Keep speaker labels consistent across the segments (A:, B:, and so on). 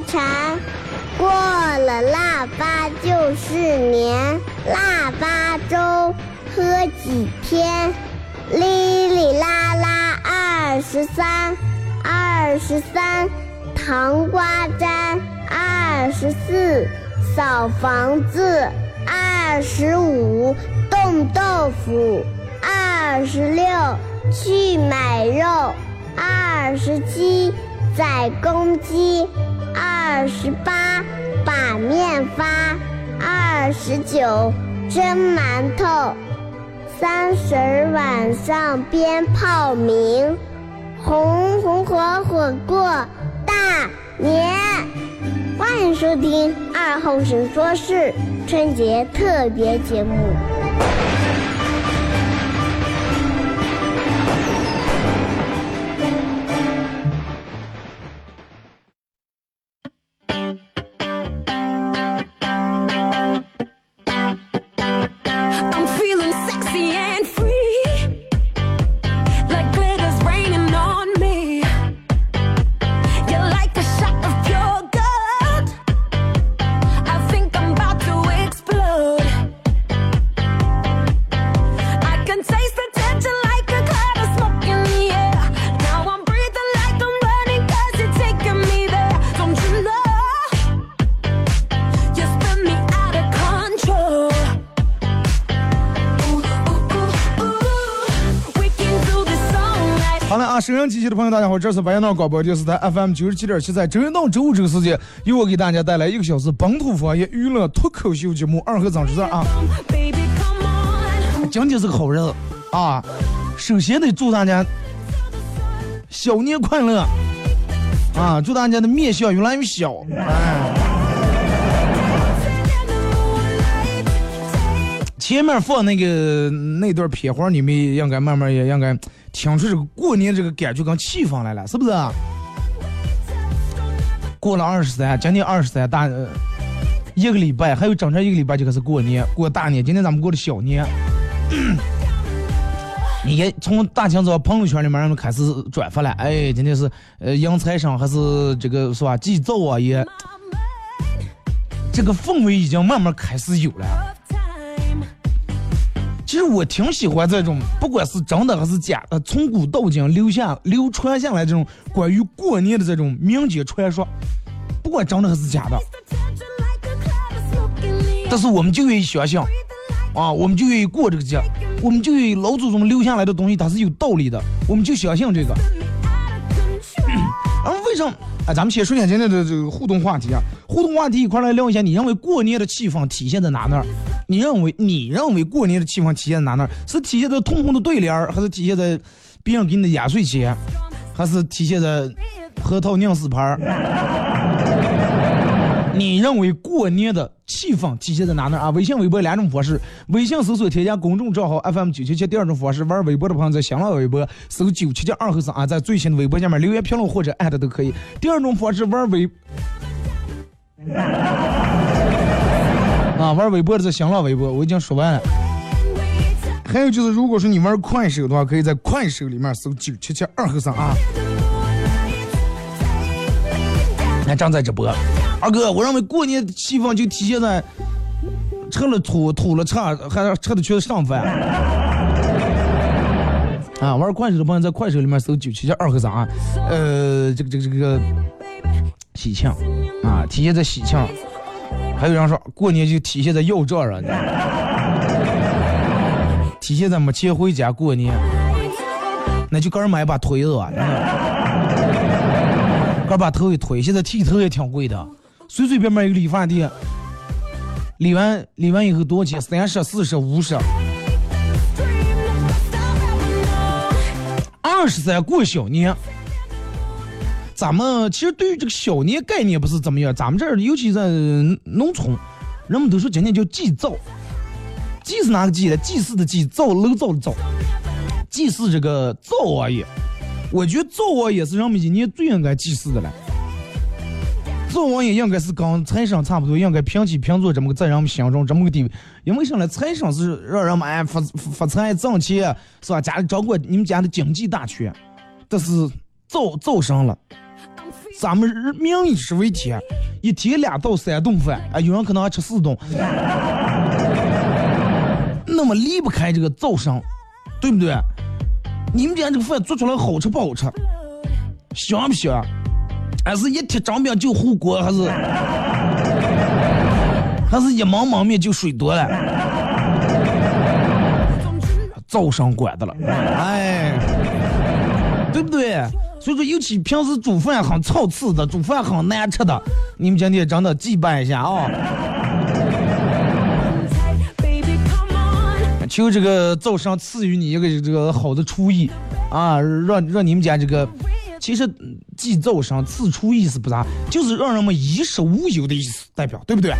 A: 蝉，过了腊八就是年。腊八粥喝几天？哩哩啦啦二十三，二十三糖瓜粘，二十四扫房子，二十五冻豆腐，二十六去买肉，二十七宰公鸡，二十八把面发，二十九蒸馒头。三十晚上鞭炮鸣，红红火火过大年。欢迎收听二后生说事春节特别节目。
B: 收音机器的朋友，大家好，这是白杨闹广播电视台 FM 九十七点七，在周一到周五这个时间，由我给大家带来一个小时本土方言娱乐脱口秀节目《二和张之字》啊。今天是个好日子啊，首先得祝大家小年快乐啊，祝大家的面相越来越小。前面放那个那段片花，你们应该慢慢也应该。听出这个过年这个感觉跟气氛来了，是不是？过了二十三，今天二十三大，一个礼拜还有整整一个礼拜就开始过年，过大年。今天咱们过的小年，你看从大清早朋友圈里面开始转发了，哎，今天是呃迎财神还是这个是吧祭灶啊也，这个氛围已经慢慢开始有了。其实我挺喜欢这种，不管是真的还是假的，从古到今留下、流传下来这种关于过年的这种民间传说，不管真的还是假的，但是我们就愿意相信，啊，我们就愿意过这个节，我们就愿意老祖宗留下来的东西它是有道理的，我们就相信这个。为什么？哎，咱们先说一下今天的这个互动话题啊，互动话题一块来聊一下，你认为过年的气氛体现在哪那儿？你认为你认为过年的气氛体现在哪那儿？是体现在通红的对联，还是体现在别人给你的压岁钱，还是体现在核桃酿死牌儿？你认为过年的气氛体现在哪呢？啊？微信、微博两种方式。微信搜索添加公众账号 FM 九七七。第二种方式，玩微博的朋友在新浪微博搜九七七二和三啊，在最新的微博下面留言评论或者艾特都可以。第二种方式，玩微 啊，玩微博的在新浪微博，我已经说完了。还有就是，如果说你玩快手的话，可以在快手里面搜九七七二和三啊。那正在直播。二哥，我认为过年气氛就体现在吃了吐，吐了吃，还吃的全是剩饭。啊，玩快手的朋友在快手里面搜九七七二和三，呃，这个这个这个喜庆啊，体现在喜庆。还有人说过年就体现在要账上，体现在没钱回家过年，那就个人买一把推子吧，个人把头一推，现在剃头也挺贵的。随随便便一个理发店，理完理完以后多少钱？三十、四十、五十。二十三过小年，咱们其实对于这个小年概念不是怎么样。咱们这儿尤其在农村，人们都说今天叫祭灶，祭是哪个祭？祭祀的祭，灶楼灶的灶，祭祀这个灶王爷。我觉得灶王爷是人们今年最应该祭祀的了。灶王爷应该是跟财神差不多，应该平起平坐这么个在人们心中这么个地位。因为什么呢？财神是让人们哎发发财挣钱，是吧？家里掌管你们家的经济大权。但是灶灶神了，咱们民以食为天，一天两到三顿饭，啊，有人可能还吃四顿，那么离不开这个灶神，对不对？你们家这个饭做出来好吃不好吃？香不香？还是一贴张饼就糊锅，还是还是一忙忙面就水多了？灶上管的了，哎，对不对？所以说，尤其平时煮饭很操刺的，煮饭很难吃的，你们今天真的祭拜一下啊！求这个灶上赐予你一个这个好的厨艺啊，让让你们家这个，其实祭灶上赐出意思不啥，就是让人们衣食无忧的意思，代表对不对？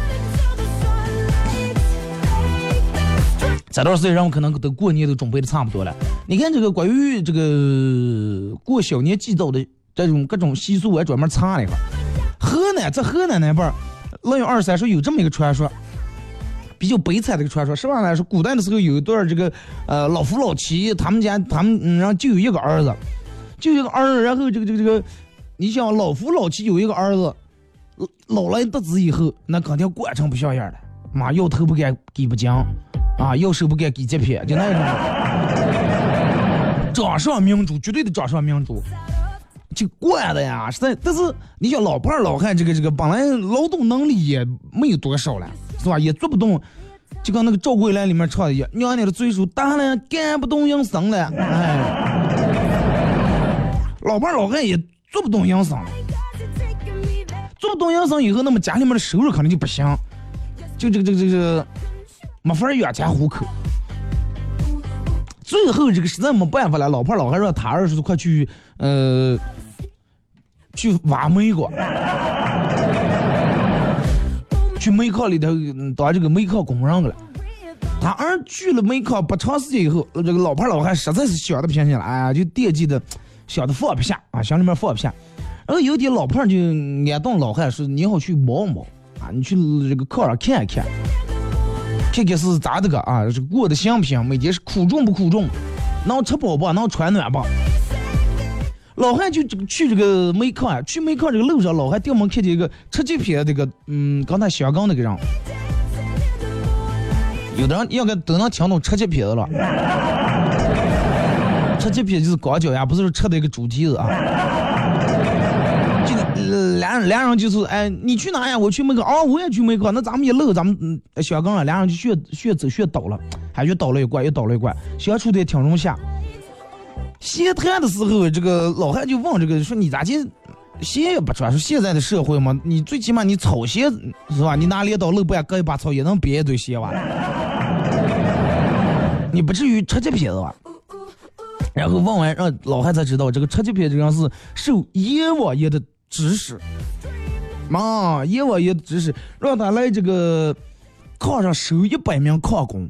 B: 这段时间，人们可能都过年都准备的差不多了。你看这个关于这个过小年祭灶的这种各种习俗，我还专门查了一下。河南在河南那边，腊月二十三说有这么一个传说，比较悲惨的一个传说。实话来说，古代的时候有一段这个呃老夫老妻，他们家他们嗯然后就有一个儿子，就一个儿子，然后这个这个这个，你想老夫老妻有一个儿子，老了得子以后，那肯定惯成不像样了，妈要头不敢给不讲。啊，要手不敢给这撇，就那种掌上明珠，绝对的掌上明珠，就惯的呀，实在。但是你想老伴老汉这个这个，本来劳动能力也没有多少了，是吧？也做不动，就跟那个赵桂兰里面唱的一样，娘娘的岁数大了，干不动营生了，哎，老伴老汉也做不动营生了，做不动营生以后，那么家里面的收入肯定就不行，就这个这个这个。没法养家糊口，最后这个实在没办法了，老婆老汉让他儿子快去，呃，去挖煤矿，去煤矿里头当这个煤矿工人去了。他儿去了煤矿不长时间以后，这个老婆老汉实在是想的不行了，哎呀，就惦记的，想的放不下啊，心里面放不下。然后有天老婆就安顿老汉说：“你好去摸摸啊，你去这个炕上看一看。”看看是咋的个啊？是过得行不行？每天是苦重不苦重？能吃饱不？能穿暖不？老汉就这个去这个煤矿啊，去煤矿这个路上，老汉掉门看见一个吃鸡皮的这个，嗯，刚才香港那个人，有的人应该都能听懂吃鸡皮的了。吃鸡皮就是光脚丫，不是说吃的一个主蹄子啊。就两两人就是哎，你去哪呀？我去门口啊，我也去门口。那咱们一路，咱们嗯，香港啊，两人就学学走学倒了，还越倒了一关，又倒了一关，相处的也挺融洽。闲谈的时候，这个老汉就问这个说：“你咋就鞋也不穿？说现在的社会嘛，你最起码你草鞋是吧？你拿镰刀路不割一把草也能憋一堆鞋吧？你不至于吃这皮子吧？”然后问完，让老汉才知道，这个吃这皮这个人是受阎王爷的。指使，妈，阎王爷指使，让他来这个炕上收一百名炕工。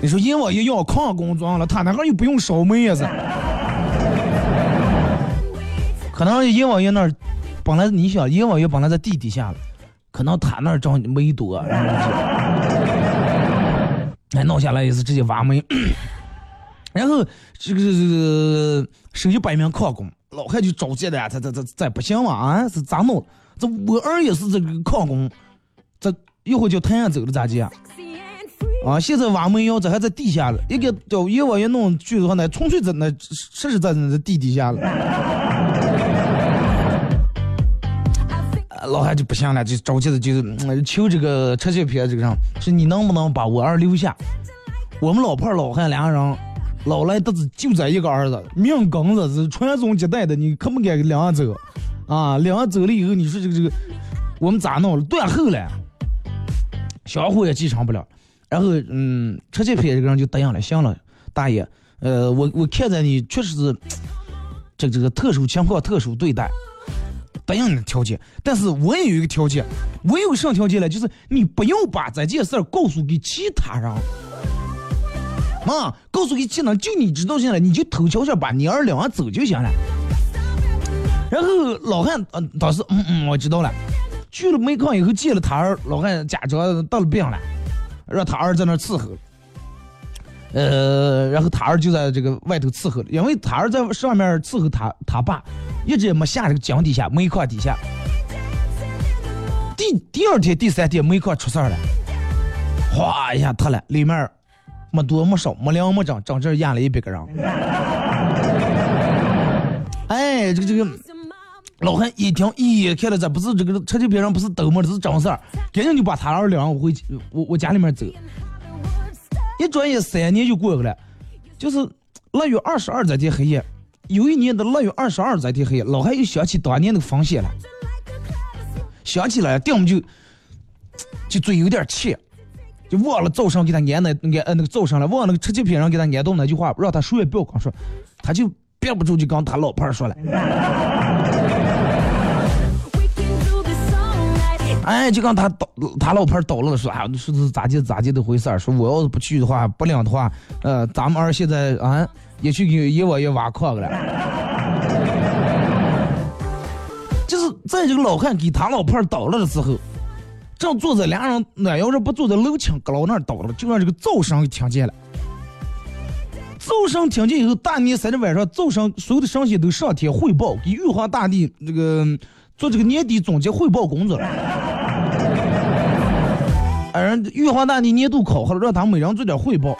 B: 你说阎王爷要炕工装了，他那个又不用烧煤呀？可能阎王爷那儿本来你想，阎王爷本来在地底下，可能他那儿装煤多，哎，弄下来也是直接挖煤。然后这个这个收一百名矿工，老汉就着急了，这这这这不行嘛啊？是咋弄？这我儿也是这个矿工，这一会儿就太阳走了咋地啊？现在挖煤窑这还在地下了，一个叫阎王爷弄去的话呢，纯粹在那实实在在在地底下了。老汉就不行了，就着急的就求这个车切皮这个人，说你能不能把我儿留下？我们老婆老汉两个人。老来得子就这一个儿子，命根子是传宗接代的，你可不敢领走啊！领走了以后，你说这个这个，我们咋弄？断后了，相互也继承不了。然后，嗯，车这批这个人就答应了，行了，大爷，呃，我我看在你确实是这这个特殊情况特殊对待，答应你的条件。但是我也有一个条件，我有什么条件呢？就是你不要把这件事儿告诉给其他人。啊，告诉给技能，就你知道行了，你就偷悄悄把你儿领完走就行了。然后老汉，嗯，当时，嗯嗯，我知道了。去了煤矿以后见了他儿，老汉假装得了病了，让他儿在那伺候。呃，然后他儿就在这个外头伺候，因为他儿在上面伺候他他爸，一直也没下这个井底下煤矿底下。第第二天、第三天煤矿出事儿了，哗一下塌了，里面没多没少，没两没整，整整淹了一百个人。哎，这个这个老汉一听，咦，看了这不是这个车间边上不是抖么，这是真事儿，赶紧就把他儿领我回我我家里面走。一转眼三年就过去了，就是腊月二十二这天黑夜，有一年的腊月二十二这天黑夜，老汉又想起当年那个风险了，想起来，定就就嘴有点气，就忘了早上给他安那安呃那个早上了，忘了那个车漆品上给他安到那句话，让他谁也不要光说，他就憋不住就跟他老伴儿说了。哎，就刚他倒，他老婆倒了，说啊，说是咋地咋地的回事儿？说我要是不去的话，不领的话，呃，咱们儿现在啊，也去给一窝也挖矿了。就是在这个老汉给他老婆倒了的时候，正坐在俩人，那要是不坐在楼墙阁楼那儿倒了，就让这个噪声给听见了。噪声听见以后，大年三十晚上，噪声所有的神仙都上天汇报，给玉皇大帝这个做这个年底总结汇报工作了。人玉皇大帝年度考核了，让他们每人做点汇报。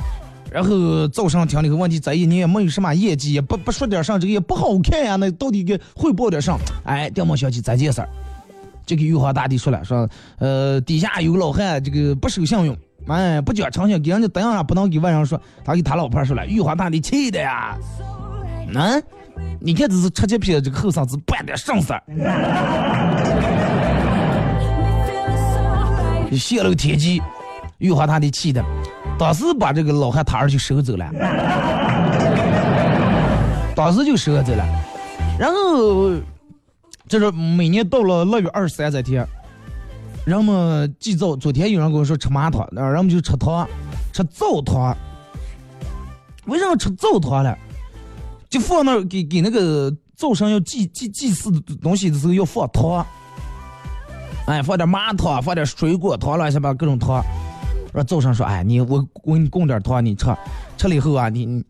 B: 然后早上听了个问题，咱一年也没有什么业绩，也不不说点上，这个也不好看呀。那到底给汇报点上？哎，电报消息这件事儿，就给玉皇大帝说了，说呃底下有个老汉，这个不守信用，哎不讲诚信，给人家等下不能给外人说。他给他老婆说了，玉皇大帝气的呀，嗯，你看这是吃鸡皮这个后生子办点上事儿。泄露天机，玉皇大帝气的，当时把这个老汉他儿就收走了，当时就收走了。然后，这是每年到了腊月二十三这天，人们祭灶。昨天有人跟我说吃麻汤，那人们就吃汤，吃灶汤。为什么吃灶汤了？就放那给给那个灶上要祭祭祭祀东西的时候要放汤。哎，放点麻糖，放点水果汤，乱七八各种汤。说早上说，哎，你我我给你供点汤，你吃，吃了以后啊，你你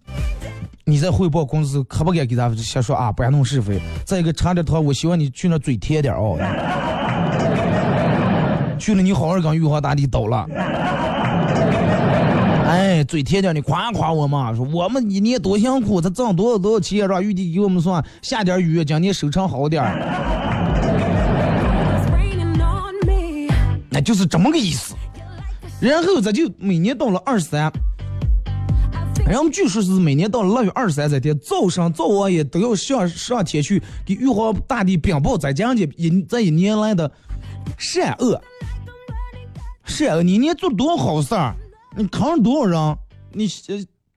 B: 你再汇报工资，可不敢给咱瞎说啊，不然弄是非。再一个尝点汤，我希望你去那嘴甜点哦。去了你好好跟玉皇大帝斗了。哎，嘴甜点，你夸夸我嘛，说我们一年多辛苦，他挣多少多少钱，让玉帝给我们算下点雨，今年收成好点。那就是这么个意思，然后咱就每年到了二十三，然后据说是每年到了腊月二十三这天，灶神灶王爷都要上上天去给玉皇大帝禀报咱家的一这一年来的善恶，善恶，你一年做多少好事儿，你扛了多少人，你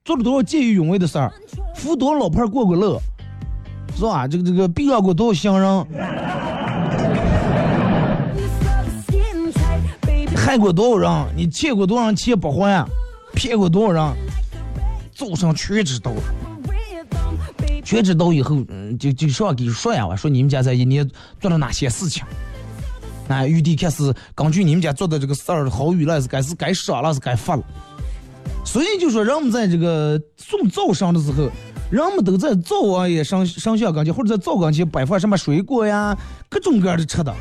B: 做了多少见义勇为的事儿，扶多少老婆过过乐，是吧？这个这个避让过多少行人。害过多少人？你欠过多少钱不还？骗过多少人？走上全知道，全知道以后，嗯，就就上给说呀，我说你们家在一年做了哪些事情？哎，玉帝开始根据你们家做的这个事儿好与赖是该是该赏了是该罚了。所以就说人们在这个送灶上的时候，人们都在灶王爷上上香跟前，或者在灶跟前摆放什么水果呀，各种各样的吃的。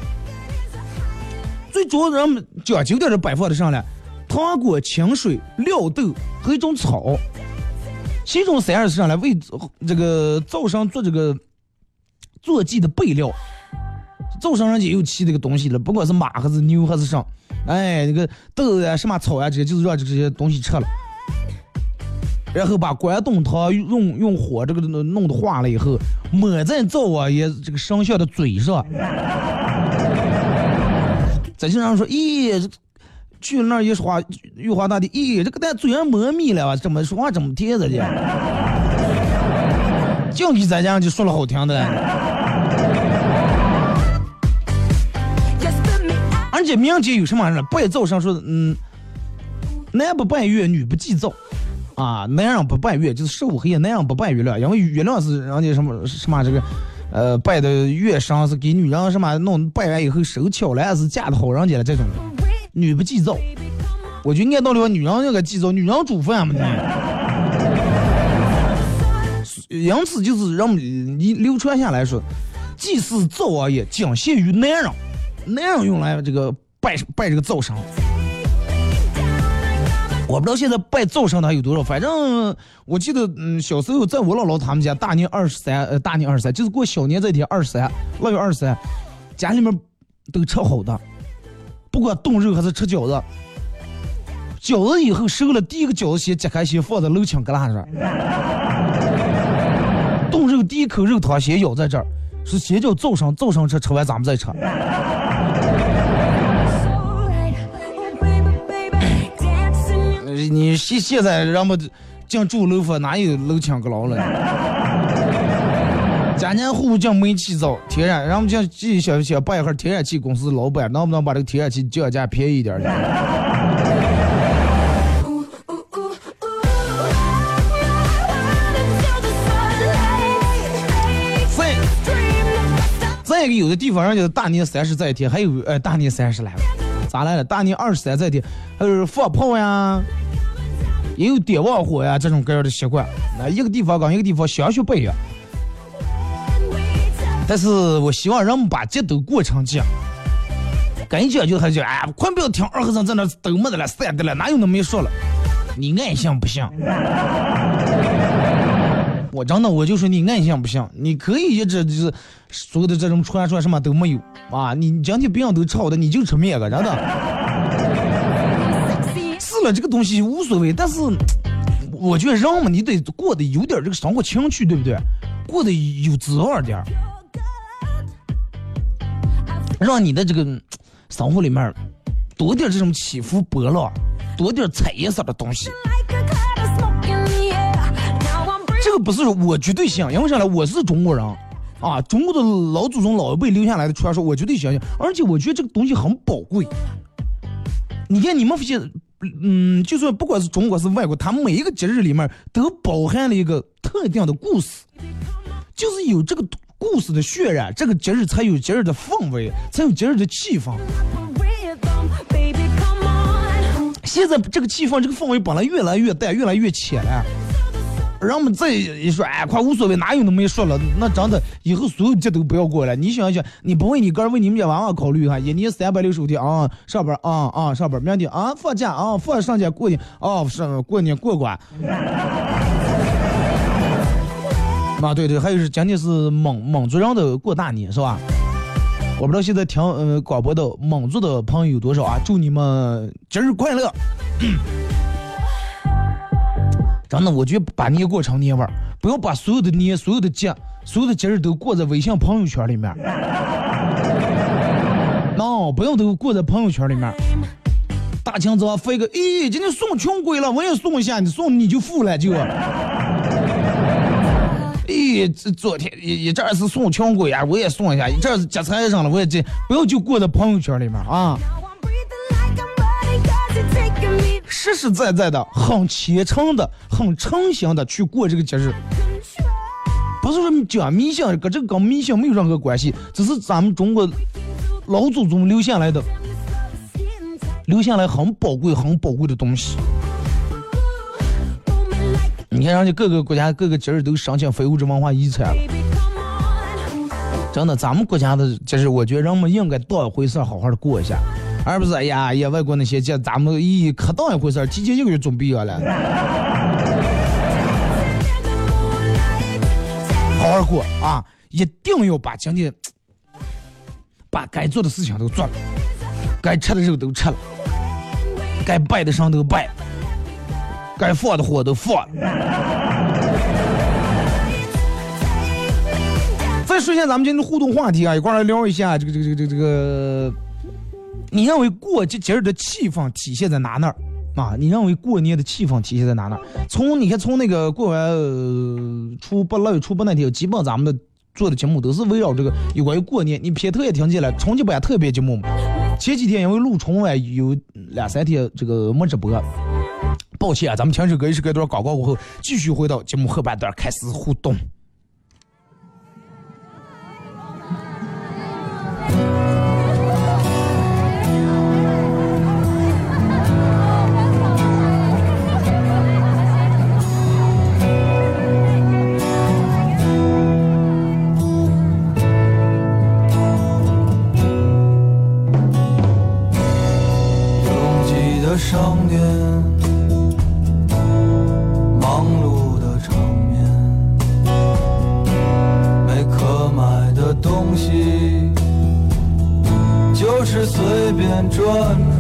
B: 最主要人们讲究点的摆放的上来，糖果、清水、料豆和一种草，其中三样是上来为这个灶上做这个坐祭的备料。灶上人家又骑这个东西了，不管是马还是牛还是啥，哎，那个豆呀、什么草呀，这些就是让这些东西吃了。然后把关东汤用用火这个弄弄的化了以后，抹在灶王爷这个生肖的嘴上。咱经常说，咦，去那儿一说话，玉皇大帝，咦，这个咱嘴上磨蜜了吧？怎么说话怎么甜的？净给咱家就说了好听的。而且民间有什么人拜灶神说，嗯，男不拜月，女不祭灶，啊，男人不拜月就是十五黑夜，男人不拜月亮，因为月亮是人家什么什么这个。呃，拜的月神是给女人什么弄拜完以后手巧了，是嫁的好人家了这种。女不祭灶，我就按道理说女人应该祭灶，女人煮饭嘛呢。因此就是让你流传下来说，祭祀灶王爷仅限于男人，那样用来这个拜拜这个灶神。我不知道现在拜灶神的还有多少，反正我记得，嗯，小时候在我姥姥他们家，大年二十三，呃，大年二十三就是过小年这天，二十三，腊月二十三，家里面都吃好的，不管冻肉还是吃饺子，饺子以后熟了，第一个饺子先揭开，先放在楼墙旮旯上，冻肉第一口肉汤先舀在这儿，是先叫早上早上吃，吃完咱们再吃。你现现在人们进住楼房哪有楼墙阁楼了？家家户户进煤气灶，天然，人们进进小小办一下天然气公司老板，能不能把这个天然气降价便宜一点那个，有的地方人家大年三十这一天，还有呃大年三十来了，咋来了？大年二十三这一天，还有放炮呀。也有点旺火呀，这种各样的习惯。那一个地方跟一个地方相学不一样。但是我希望人们把节都过成节。该讲就还讲，哎，快不要听二和尚在那都没得了，散的了，哪有那么一说了？你爱信不信？我真的我就说你爱信不信？你可以一直就是所有的这种传说什么都没有啊！你今天别人都吵的，你就吃面个，真的。是了这个东西无所谓，但是我觉得人嘛，你得过得有点这个生活情趣，对不对？过得有滋味点，让你的这个生活里面多点这种起伏波浪，多点彩颜色的东西。不是我绝对信，因为啥呢？我是中国人啊，中国的老祖宗老一辈留下来的传说，我绝对相信。而且我觉得这个东西很宝贵。你看，你们发现？嗯，就算不管是中国是外国，它每一个节日里面都包含了一个特定的故事，就是有这个故事的渲染，这个节日才有节日的氛围，才有节日的气氛。现在这个气氛，这个氛围本来越来越淡，越来越浅了。人们再一说，哎，快无所谓，哪有那么一说了？那真的以后所有节都不要过了。你想想，你不为你个人，为你们家娃娃考虑哈？一年三百六十五天啊，上班啊啊，上班，明天啊放假啊放上假过年啊上过年过关。啊对对，还有是今天是蒙蒙族人的过大年是吧？我不知道现在听呃广播的蒙族的朋友有多少啊？祝你们节日快乐！真的，我觉得把年过成年味儿，不要把所有的年、所有的节、所有的节日都过在微信朋友圈里面。喏，不要都过在朋友圈里面。大清早飞个，咦，今天送穷鬼了，我也送一下，你送你就富了就。咦，这昨天一一阵是送穷鬼啊，我也送一下，一阵是接财神了，我也这，不要就过在朋友圈里面啊。实实在在的、很虔诚的、很诚心的去过这个节日，不是说讲迷信，跟这个跟迷信没有任何关系，只是咱们中国老祖宗留下来的，留下来很宝贵、很宝贵的东西。你看，人家各个国家各个节日都申请非物质文化遗产了，真的，咱们国家的节日，我觉得人们应该当一回事，好好的过一下。而不是哎呀呀，外国那些这，咱们咦可当一回事儿，提前一个月准备了，好好过啊！一定要把今天把该做的事情都做了，该吃的肉都吃了，该拜的神都拜，该放的火都放了。再说一下咱们今天的互动话题啊，一块来聊一下这个这个这个这个。你认为过节节日的气氛体现在哪那儿啊？你认为过年的气氛体现在哪那儿？从你看，从那个过完初八、腊月初八那天，基本咱们的做的节目都是围绕这个有关于过年。你片头也听见了，春节版特别节目嘛。前几天因为录春晚有两三天这个没直播，抱歉啊，咱们听首歌，一首歌段广告过后，继续回到节目后半段开始互动。
C: 随便转。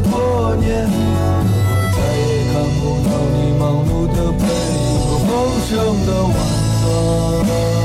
C: 过年，可我再也看不到你忙碌的背影和丰盛的晚餐。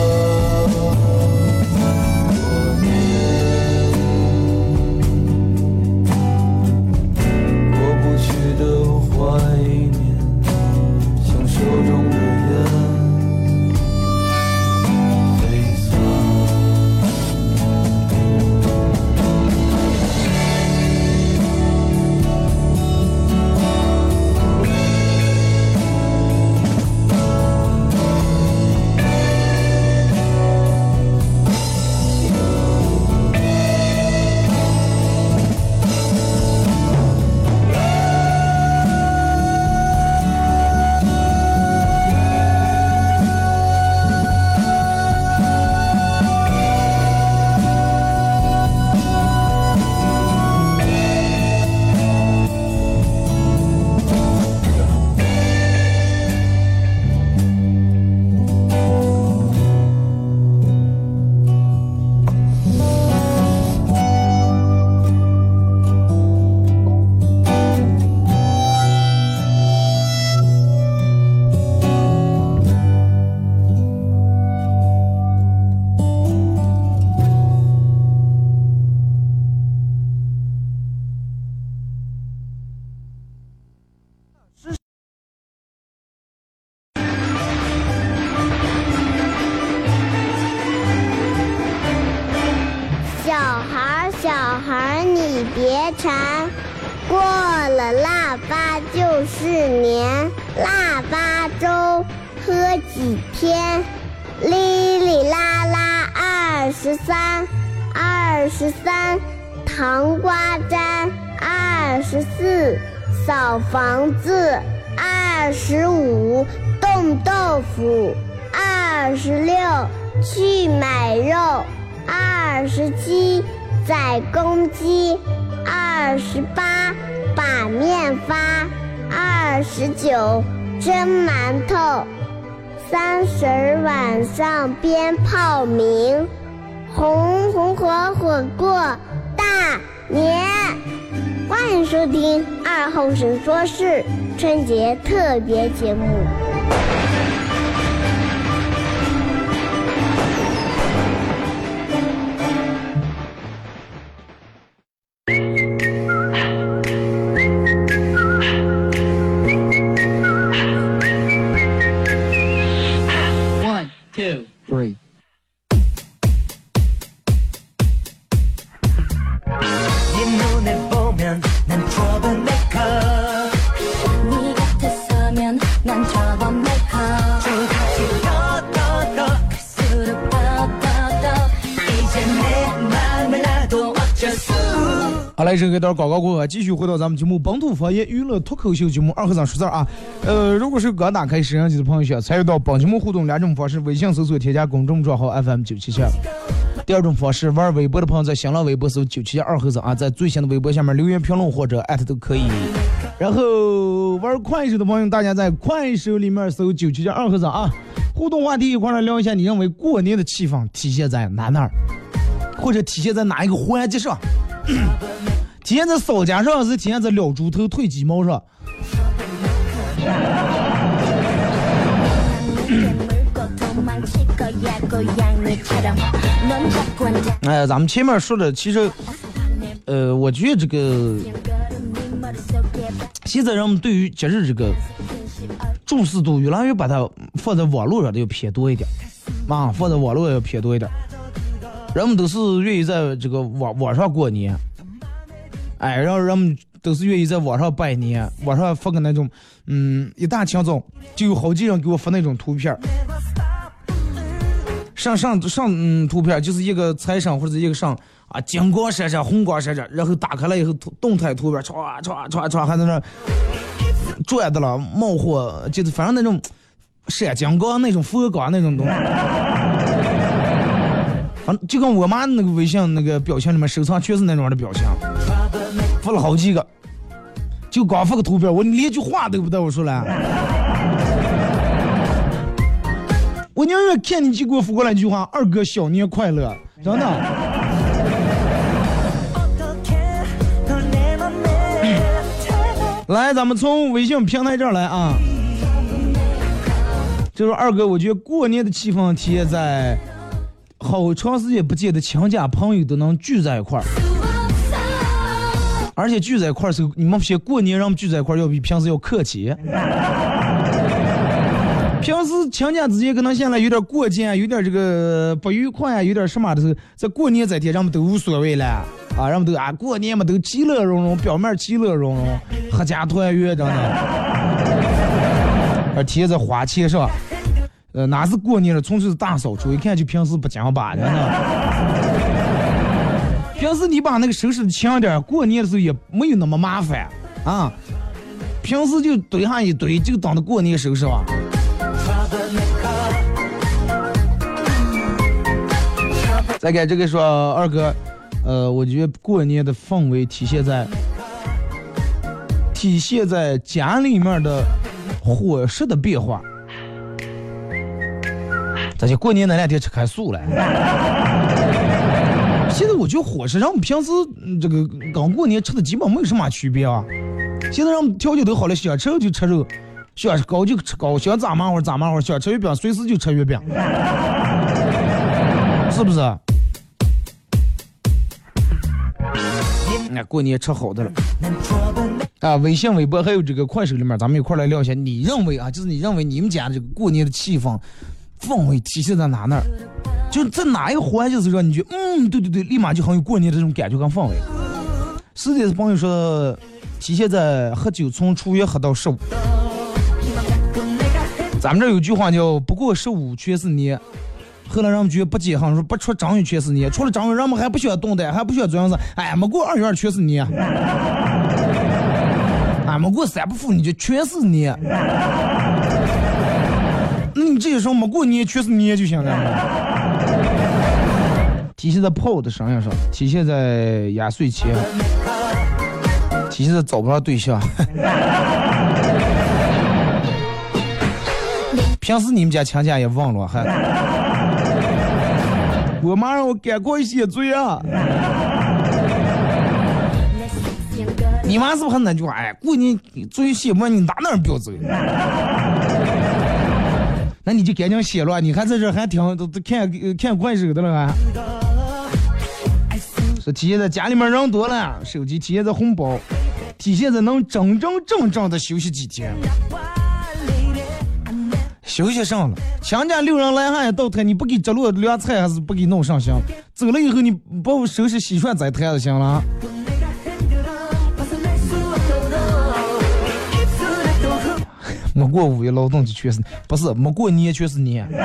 A: 别馋，过了腊八就是年，腊八粥喝几天，哩哩啦啦二十三，二十三糖瓜粘，二十四扫房子，二十五冻豆腐，二十六去买肉。二十七宰公鸡，二十八把面发，二十九蒸馒头，三十晚上鞭炮鸣，红红火火过大年。欢迎收听二后生说事春节特别节目。
B: 好嘞，这个段广告过后，继续回到咱们节目《本土方言娱乐脱口秀》节目二和尚说事儿啊。呃，如果是刚打开摄像机的朋友，想参与到本节目互动两种方式：微信搜索添加公众账号 FM 九七七；第二种方式，玩微博的朋友在新浪微博搜九七七二和尚啊，在最新的微博下面留言评论或者艾特都可以。然后玩快手的朋友，大家在快手里面搜九七七二和尚啊，互动话题一块来聊一下，你认为过年的气氛体现在哪哪儿，或者体现在哪一个环节上？体现在扫家上，是体现在撩猪头、退鸡毛上。哎，咱们前面说的，其实，呃，我觉得这个现在人们对于节日这个重视度越来越把它放在网络上的要偏多一点，啊，放在网络要偏多一点。人们都是愿意在这个网网上过年，哎，然后人们都是愿意在网上拜年，网上发个那种，嗯，一大清早就有好几人给我发那种图片上上上嗯图片就是一个财神或者一个上啊金光闪闪红光闪闪，然后打开了以后动态图片唰唰唰唰还在那转的了冒火，就是反正那种闪金光那种佛光那种东西。就跟我妈那个微信那个表情里面收藏全是那种的表情，发了好几个，就光发个图片，我连句话都不带我说了。我宁愿看你就给我发过来一句话：“二哥小年快乐”，真的。来，咱们从微信平台这儿来啊，就是二哥，我觉得过年的气氛体现在。好长时间不见的亲家朋友都能聚在一块儿，而且聚在一块儿时候，你们不过年人们聚在一块儿要比平时要客气。平时亲家之间可能现在有点过节，有点这个不愉快，有点什么的时候，在过年这天人们都无所谓了啊，人们都啊过年嘛都其乐融融，表面其乐融融，阖家团圆，真的。而贴在花钱上。呃，哪是过年了，纯粹是大扫除，一看就平时不讲把的呢。平时你把那个收拾的强点，过年的时候也没有那么麻烦啊。平时就堆上一堆，就等着过年收拾吧。再给这个说二哥，呃，我觉得过年的氛围体现在体现在家里面的伙食的变化。咱就过年那两天吃开素了。现在我觉得伙食，让我们平时这个刚过年吃的基本没有什么区别啊。现在让我们条件都好了，想吃肉就吃肉，想吃糕就吃糕，想咋忙活咋忙活，想吃月饼随时就吃月饼，是不是？那过年吃好的了。啊，微信、微博还有这个快手里面，咱们一块来聊一下。你认为啊，就是你认为你们家这个过年的气氛？氛围体现在哪那儿？就在哪一个环节是让你觉得，嗯，对对对，立马就很有过年这种感觉跟氛围。实际是朋友说，体现在喝酒从初一喝到十五。咱们这有句话叫“不过十五全是年”，后来人们觉得不解恨，说不出正月全是年，除了正月人们还不喜欢动的，还不喜欢这样子。哎，没过二月二全是年，啊，没过三不富你就全是年。你这些时候没过年，全是年就行了。体现在炮的身上，体现在压岁钱，体现在找不上对象。平时你们家强家也忘了还？我妈让我赶快写罪啊！你妈是不是还那句话？哎，过年作业写不完，你哪哪不要走？那你就赶紧写了，你看在这还挺都都看看快手的了啊。说体现在家里面人多了，手机体现在红包，体现在能真真正正的休息几天。休息上了，强家六人来还倒台，你不给着落凉菜还是不给弄上香？走了以后你把我收拾洗涮再摊就行了。没过五一劳动节全是，不是没过年全是年。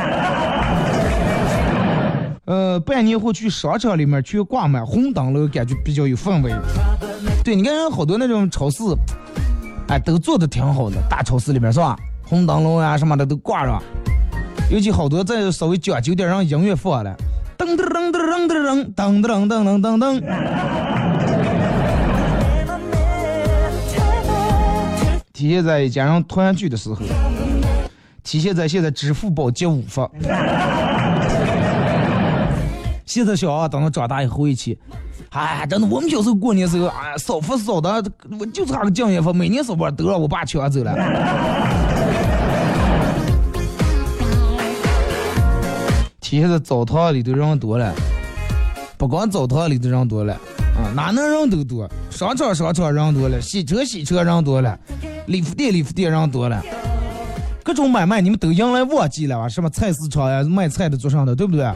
B: 呃，半年后去商场里面去挂满红灯笼，感觉比较有氛围。对，你看人好多那种超市，哎，都做的挺好的，大超市里面是吧？红灯笼啊什么的都挂上，尤其好多再稍微讲究点，让音乐放了，噔噔噔噔噔噔噔噔噔噔噔噔。体现在一家人团聚的时候，体现在现在支付宝接五发。现在小孩等到长大以后一起，哎，真的，我们小时候过年时候，哎，扫福扫的，我就差个敬业福，每年扫把都让我爸抢走了。体现在澡堂里头人多了，不光澡堂里头人多了，啊，哪能人都多，商场商场人多了，洗车洗车人多了，理发店理发店人多了，各种买卖你们都迎来旺季了吧？什么菜市场呀，卖菜的做上的，对不对？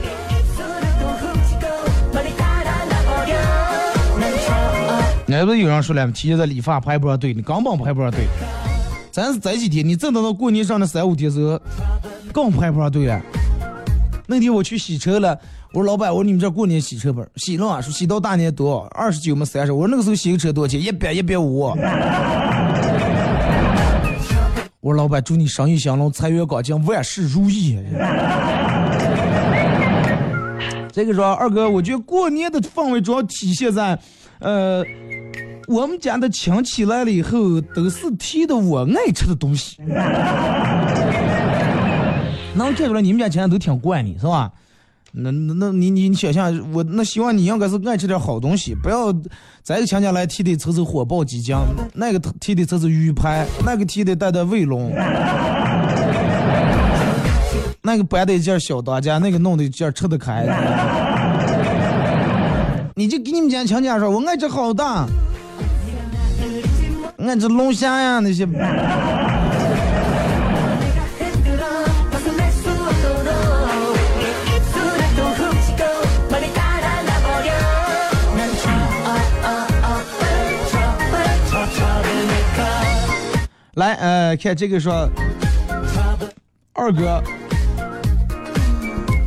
B: 那不是有人说了吗？提前在理发排不上队，你根本排不上队。咱是这几天，你正等到过年上的三五天时候，更排不上队了。那天我去洗车了，我说老板，我说你们这过年洗车不？洗了啊，说洗到大年多，二十九嘛三十。我说那个时候洗个车多少钱？一百一百五。我说老板，祝你生意兴隆，财源广进，万事如意。这个说二哥，我觉得过年的氛围主要体现在，呃。我们家的亲戚来了以后，都是提的我爱吃的东西。能看出来你们家亲戚都挺惯你，是吧？那那那你你想想，我那希望你应该是爱吃点好东西，不要再个亲戚来提的吃吃火爆鸡精，那个提的吃吃鱼排，那个提的带带卫龙，那个摆的件小当家，那个弄的件吃得开。你就给你们家亲戚说，我爱吃好的。爱吃龙虾呀那些。来，呃，看这个说，二哥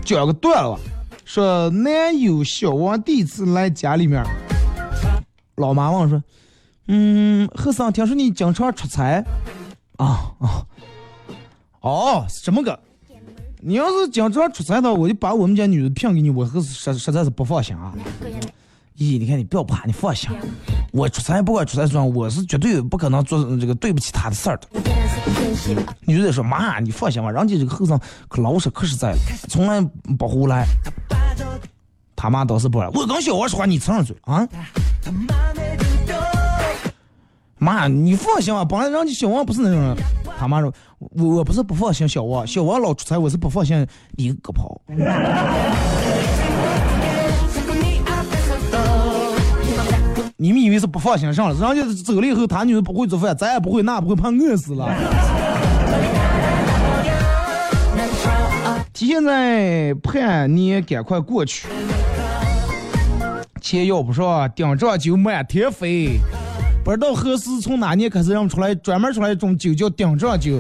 B: 讲个段了，说男友小王第一次来家里面，老妈问说。嗯，和尚，听说你经常出差，啊啊，哦，这么个，你要是经常出差的，我就把我们家女的骗给你，我实实在是不放心啊。咦，你看你不要怕，你放心，我出差不管出差什我是绝对不可能做这个对不起他的事儿的。女人说妈，你放心吧，人家这个后生可老实可实在了，从来不胡来。他妈倒是不，我跟小王说话你插上嘴啊。妈，你放心吧，本来人家小王不是那种人。他妈说，我我不是不放心小王，小王老出差，我是不放心你个跑。你们以为是不放心上了？人家走了以后，他女儿不会做饭，咱也不会，那不会怕饿死了。提现在盼你赶快过去，钱要不上，顶账就满天飞。不知道何时从哪年开始，让出来专门出来一种酒叫顶账酒，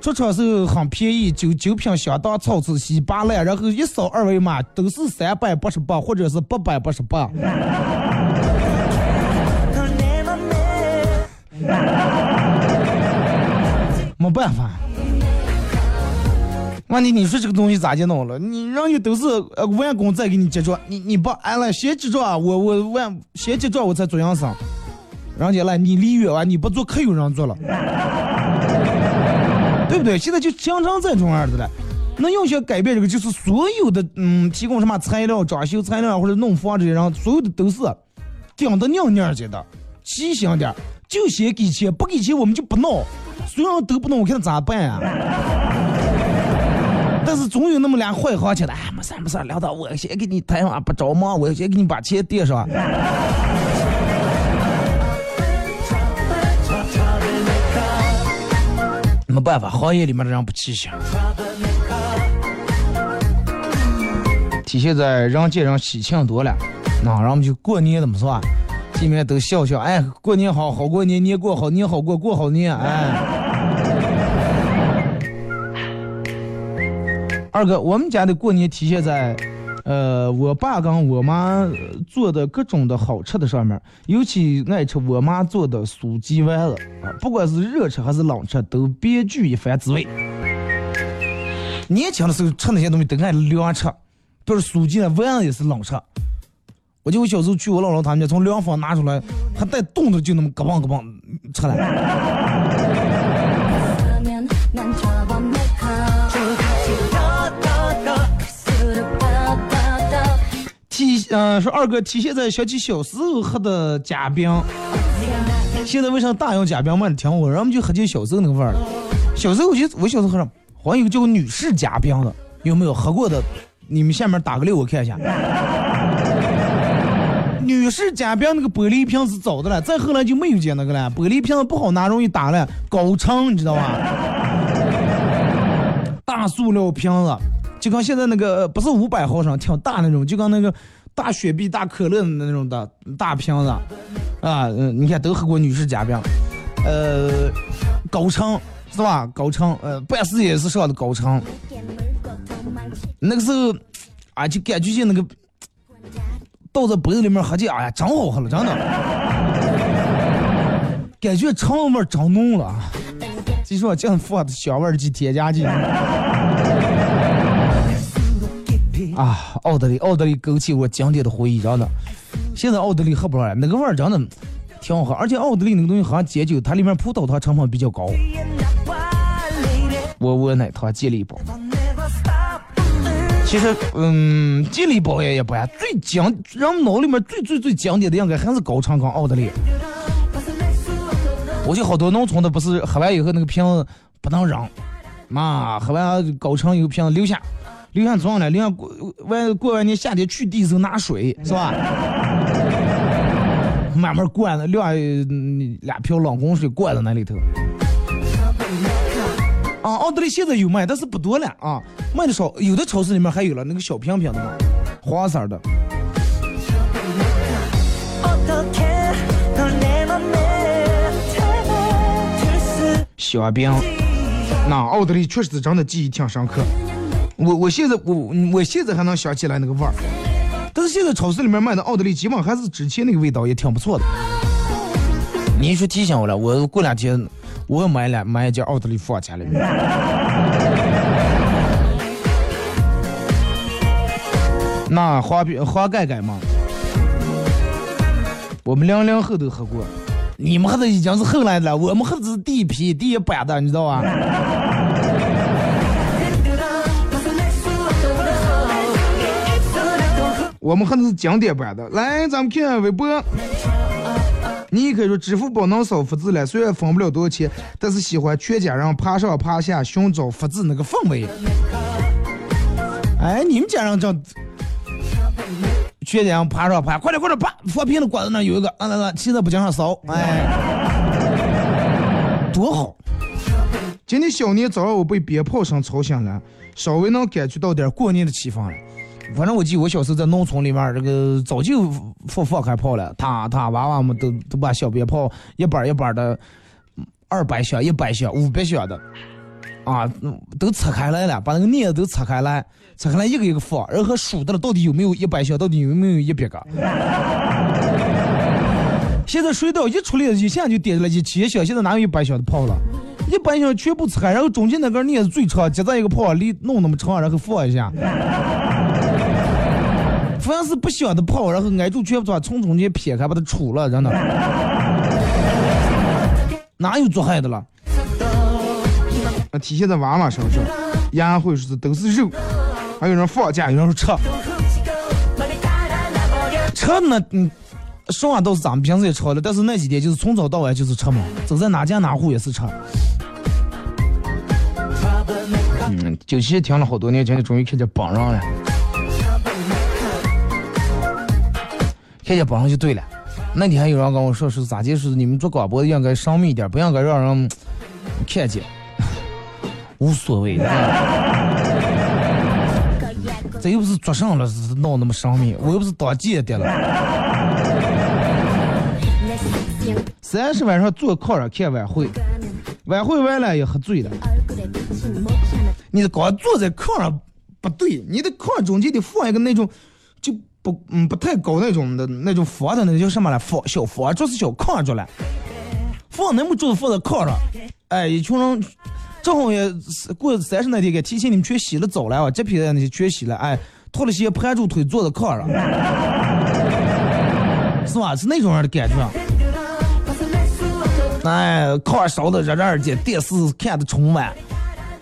B: 出厂时候很便宜，酒酒品相当超值，稀巴烂，然后一扫二维码都是三百八十八或者是八百八十八。没办法，问题你说这个东西咋就弄了？你人家都是呃完工再给你结账，你你不安了先结账，我我完先结账我才做样式。人家来，你离远啊，你不做可有人做了，对不对？现在就经常这种样子了。那要想改变这个，就是所有的嗯，提供什么材料、装修材料或者弄房这些人，所有的都是顶的娘娘家的，细心点，就先给钱，不给钱我们就不弄。所有人都不弄，我看咋办啊？但是总有那么俩坏行情的，哎，没事没事，领导我先给你谈话，不着忙，我先给你把钱垫上。没办法，行业里面的人不齐心。体现在人见人喜庆多了，那人们就过年怎么说？见面都笑笑，哎，过年好好过年，年过好年好过过好年，哎。二哥，我们家的过年体现在，呃。我爸跟我妈做的各种的好吃的上面，尤其爱吃我妈做的酥鸡丸子啊，不管是热吃还是冷吃，都别具一番滋味。年轻的时候吃那些东西都爱凉吃，比如酥鸡的丸子也是冷吃。我就我小时候去我姥姥他们家，从凉房拿出来，还带冻的，就那么咯嘣咯嘣吃了。体嗯，说二哥体现在想起小时候喝的假冰，现在为啥大用假冰卖的挺好？人们就喝起小时候那个味儿了。小时候我就我小时候喝上，好像有个叫女士假冰的，有没有喝过的？你们下面打个六，我看一下。女士假冰那个玻璃瓶是早的了，再后来就没有见那个了。玻璃瓶不好拿，容易打了，高成你知道吧？大塑料瓶子。就跟现在那个不是五百毫升，挺大那种，就跟那个大雪碧、大可乐的那种的大瓶子，啊，嗯，你看都喝过女士假冰，呃，高成是吧？高成，呃，办事也是上的高成。那个时候，啊，就感觉就那个倒在杯子里面喝起，哎呀，真好喝了，真的，感觉肠味儿真浓了。据说这样放的香味就添加剂。啊，奥德利，奥德利勾起我经典的回忆，真的。现在奥德利喝不上了，那个味儿真的挺好喝，而且奥德利那个东西好像解酒，它里面葡萄糖成分比较高。我我奶糖健力宝，其实嗯，健力宝也一般，最经人脑里面最最最经典的应该还是高昌跟奥德利。我就好多农村的不是喝完以后那个瓶子不能扔，妈喝完高昌有瓶子留下。留下装了，留下过完过完年夏天去地时候拿水是吧？慢慢灌的，两俩瓢冷宫水灌在那里头。啊，奥德利现在有卖，但是不多了啊，卖的少。有的超市里面还有了那个小瓶瓶的嘛，黄色的。小冰，那奥德利确实是真的记忆挺深刻。我我现在我我现在还能想起来那个味儿，但是现在超市里面卖的奥德利基本还是之前那个味道，也挺不错的。你说提醒我了，我过两天我买了买一件奥特利放家里面。那花边花盖盖嘛，我们零零后都喝过，你们喝的已经是后来的了，我们喝的是第一批第一版的，你知道吧？我们喝的是经典版的，来，咱们看微博。你可以说支付宝能扫福字了，虽然分不了多少钱，但是喜欢全家人爬上爬下寻找福字那个氛围。哎，你们家人这全家人爬上爬，快点快点爬，佛瓶子挂在那有一个，啊那个现在不经常扫，哎，多好。今天小年早上我被鞭炮声吵醒了，稍微能感觉到点过年的气氛了。反正我记得我小时候在农村里面，这个早就放放开炮了，他他娃娃们都都把小鞭炮一板一板的，二百响、一百响、五百响的，啊，都拆开来了，把那个镊子都拆开来，拆开来一个一个放，然后数的了到底有没有一百响，到底有没有一百个。现在水稻一出来，一下就点了一千响，现在哪有一百响的炮了？一百响全部拆，然后中间那根镊子最长，接在一个炮里弄那么长，然后放一下。凡是不响的跑，然后挨住全部从中间撇开，把它杵了，真的，哪有做害的了？那体现在娃娃身上，宴会是都是肉，还有人放假，有人说吃，吃呢，嗯，说话倒是咱们平时也吃了，但是那几天就是从早到晚就是吃嘛，走在哪家哪户也是吃。嗯，九七听了好多年，今天终于看见榜上了。看见榜上就对了。那天还有人跟我说是咋的？是你们做广播的应该神秘一点，不应该让人看见。无所谓。这又不是做上了，是闹那么神秘。我又不是当间谍了。三十晚上坐炕上看晚会，晚会完了也喝醉了。你光坐在炕上不对，你的炕中间得放一个那种不嗯不太高那种的那种房的那叫什么来？房小房就是小炕桌了，放那么桌子放在炕上，哎，一群人正好也过三十那天，给提醒你们全洗了澡了啊，这批人那些全洗了，哎，脱了鞋盘住腿坐在炕上，是吧？是那种样的感觉。哎，炕烧的热热的，电视看的春晚，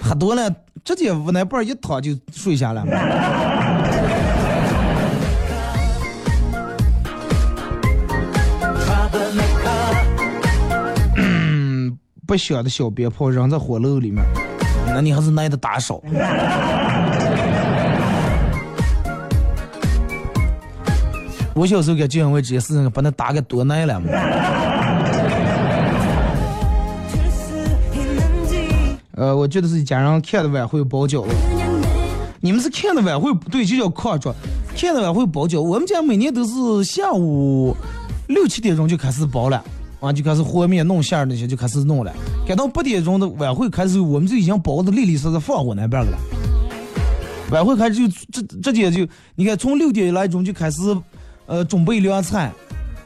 B: 喝多了直接往那边一躺就睡下了。不响的小鞭炮扔在火炉里面，那你还是耐得打少。我小时候给就因为这些事情把那打给多耐了嘛。呃，我觉得是家人看的晚会包饺子，你们是看的晚会不对，就叫炕桌，看的晚会包饺子。我们家每年都是下午六七点钟就开始包了，啊，就开始和面弄馅儿那些就开始弄了。赶到八点钟的晚会开始，我们就已经包的利利索索放我那边儿了。晚会开始就这直接就，你看从六点来钟就开始，呃，准备凉菜。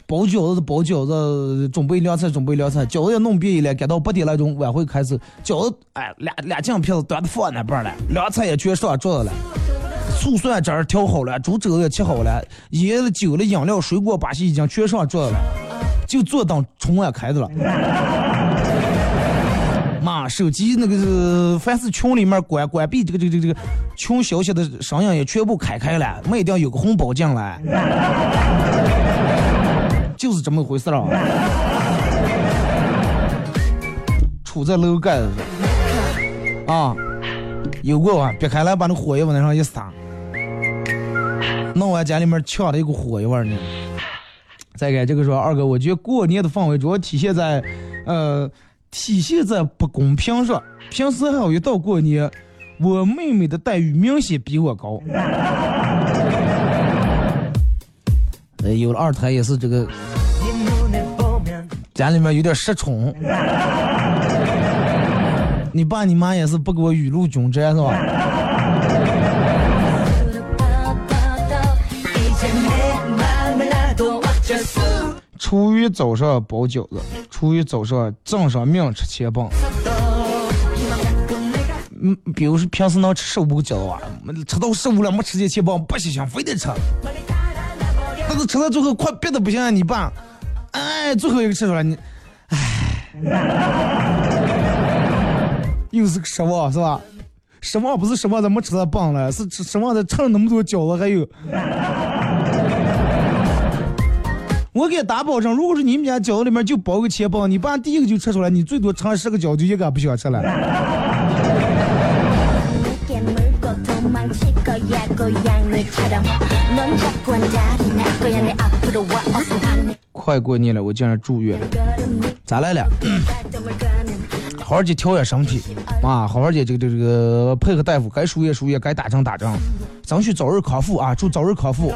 B: 包饺子包饺子，准备凉菜准备凉菜，饺子也弄别了。赶到八点来钟，晚会开始，饺子哎俩俩酱片子端的放那边儿了，凉菜也全上桌子了，醋蒜汁儿调好了，猪肘也切好了，椰子酒了饮料水果把戏已经全上桌了，就坐等春晚开的了。妈，手机那个是凡是群里面关关闭这个这个这个这个群消息的声音也全部开开了，没一定有个红包进来。就是这么回事啊！杵在楼盖子上啊，有过啊，别开了，把那火药往那上一撒，弄完家里面呛了一股火药味呢。再给这个说二哥，我觉得过年的氛围主要体现在，呃，体现在不公平上。平时还好，一到过年，我妹妹的待遇明显比我高。呃，有了二胎也是这个，家里面有点失宠。你爸你妈也是不给我雨露均沾是吧？初一早上包饺子，初一早上正上命吃切棒。嗯，比如说平时能吃十五个饺子吧，吃到十五了没吃见钱棒不行行，非得吃。但是吃到最后快憋的不行了，你爸，哎，最后一个吃出来你，哎，又是个失望是吧？失望不是失望的没吃到棒了，是失望的吃了那么多饺子还有。我给打保证，如果是你们家饺子里面就包个钱包，你爸第一个就吃出来，你最多尝十个饺子，一个不想吃了。快过年了，我竟然住院了，咋来了？好好去调养身体啊，好好的这个这个这个配合大夫，该输液输液，该打针打针，争取早日康复啊！祝早日康复。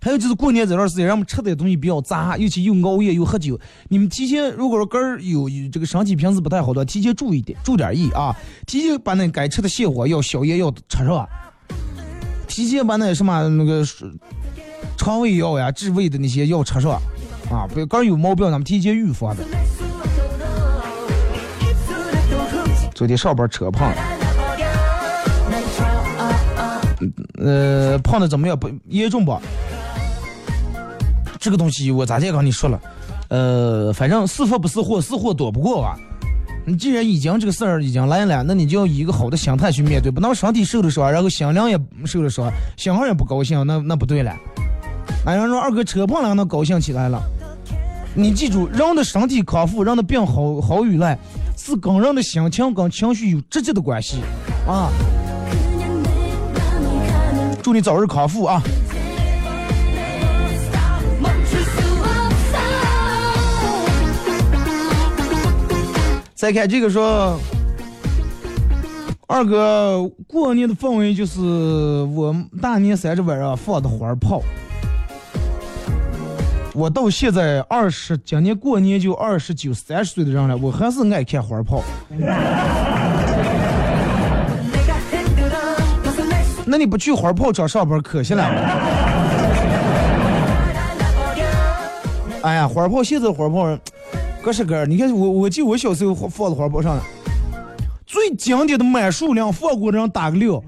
B: 还有就是过年这段时间，人们吃的东西比较杂，尤其又熬夜又喝酒。你们提前，如果说个儿有这个身体平时不太好的，提前注意点，注点意啊！提前把那该吃的泻火药、消炎药吃上，提前把那什么那个肠胃药呀、治胃的那些药吃上啊！不要个儿有毛病，咱们提前预防的。昨天上班车胖了，呃，胖的怎么样？不严重不？这个东西我咋先跟你说了？呃，反正是福不是祸，是祸躲不过吧。你既然已经这个事儿已经来了，那你就要以一个好的心态去面对，不能身体受了伤，然后心灵也受了伤，心上也不高兴，那那不对了。哎，人说二哥车胖了，能高兴起来了。你记住，人的身体康复，人的病好好与赖，是跟人的心情跟情绪有直接的关系啊。祝你早日康复啊！再看这个说，二哥过年的氛围就是我大年三十晚上放的花炮。我到现在二十，今年过年就二十九、三十岁的人了，我还是爱看花炮。那你不去花炮厂上班可惜了。哎呀，花炮现在花炮各式各样，你看我我记得我小时候放的花炮上，最经典的满数量放过人打个六，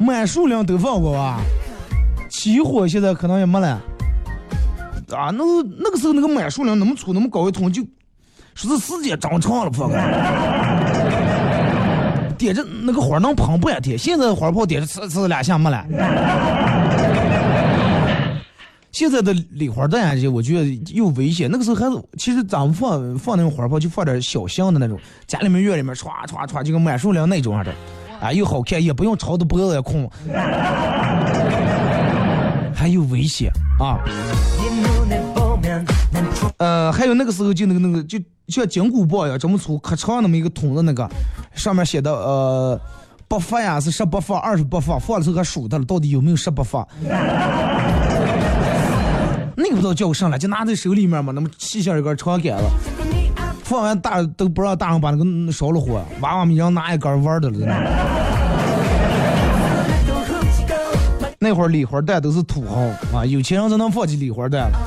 B: 满数量都放过吧？起火现在可能也没了。啊，那那个时候那个满数量那么粗那么高一桶，就说是时间长长了，放个。点着那个花能喷半天，现在花炮点着呲呲两下没了。现在的礼花弹这我觉得又危险。那个时候还是，其实咱们放放那种花炮就放点小香的那种，家里面院里面唰唰唰就跟满数量那种样的，啊 又好看，也不用朝着脖子也空，还有危险啊。呃，还有那个时候就那个那个就像金箍棒一样这么粗可长那么一个筒子那个，上面写的呃不发呀是十八发二十八发，放的时候还数它了，到底有没有十八发？那个不知道叫上来，就拿在手里面嘛，那么细小一根长杆子，放完大都不让大人把那个烧了火，娃娃们让拿一根玩的了。那会儿礼花弹都是土豪啊，有钱人才能放起礼花弹了。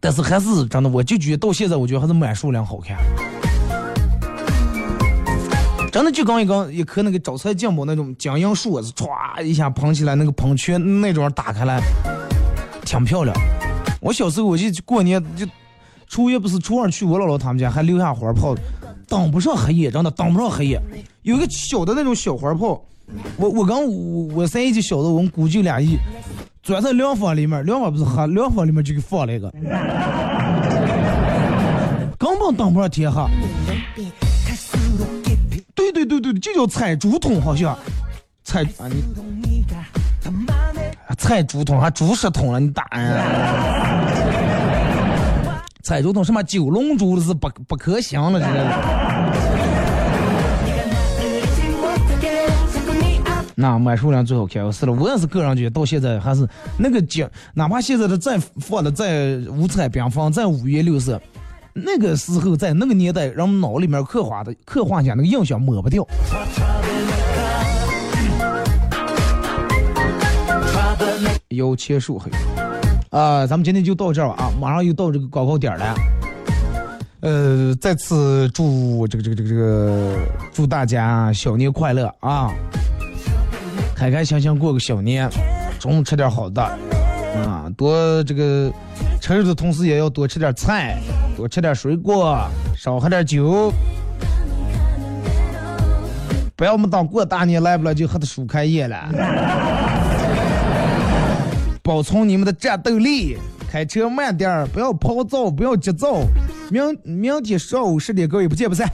B: 但是还是真的，我就觉得到现在，我觉得还是满数量好看。真的就刚一刚一颗那个招财进宝那种金银树子，歘一下捧起来，那个喷泉那种打开来，挺漂亮。我小时候我就过年就初一不是初二去我姥姥他们家，还留下花炮，挡不上黑夜，真的挡不上黑夜。有一个小的那种小花炮，我我刚我我三姨就小的，我们估计俩亿。钻在凉房里面，凉房不是黑，凉房里面就给放了一个，根本挡不上天哈。对对对，就叫踩竹筒，好像踩啊你，踩竹筒还竹石筒了，你打呀？踩竹筒什么九龙珠是不不可想了，这。那买数量最好看，是了，我也是个人觉得，到现在还是那个景，哪怕现在的再放的再五彩缤纷、再五颜六色，那个时候在那个年代，人们脑里面刻画的、刻画下那个印象抹不掉。有切树黑啊，咱们今天就到这儿啊，马上又到这个高考点了。呃，再次祝这个这个这个这个祝大家小年快乐啊！开开心心过个小年，中午吃点好的，啊，多这个吃肉的同时也要多吃点菜，多吃点水果，少喝点酒，不要我们当过大年来不了就喝的书开业了，保存你们的战斗力，开车慢点儿不要跑躁，不要急躁，明明天上午十点各位不见不散。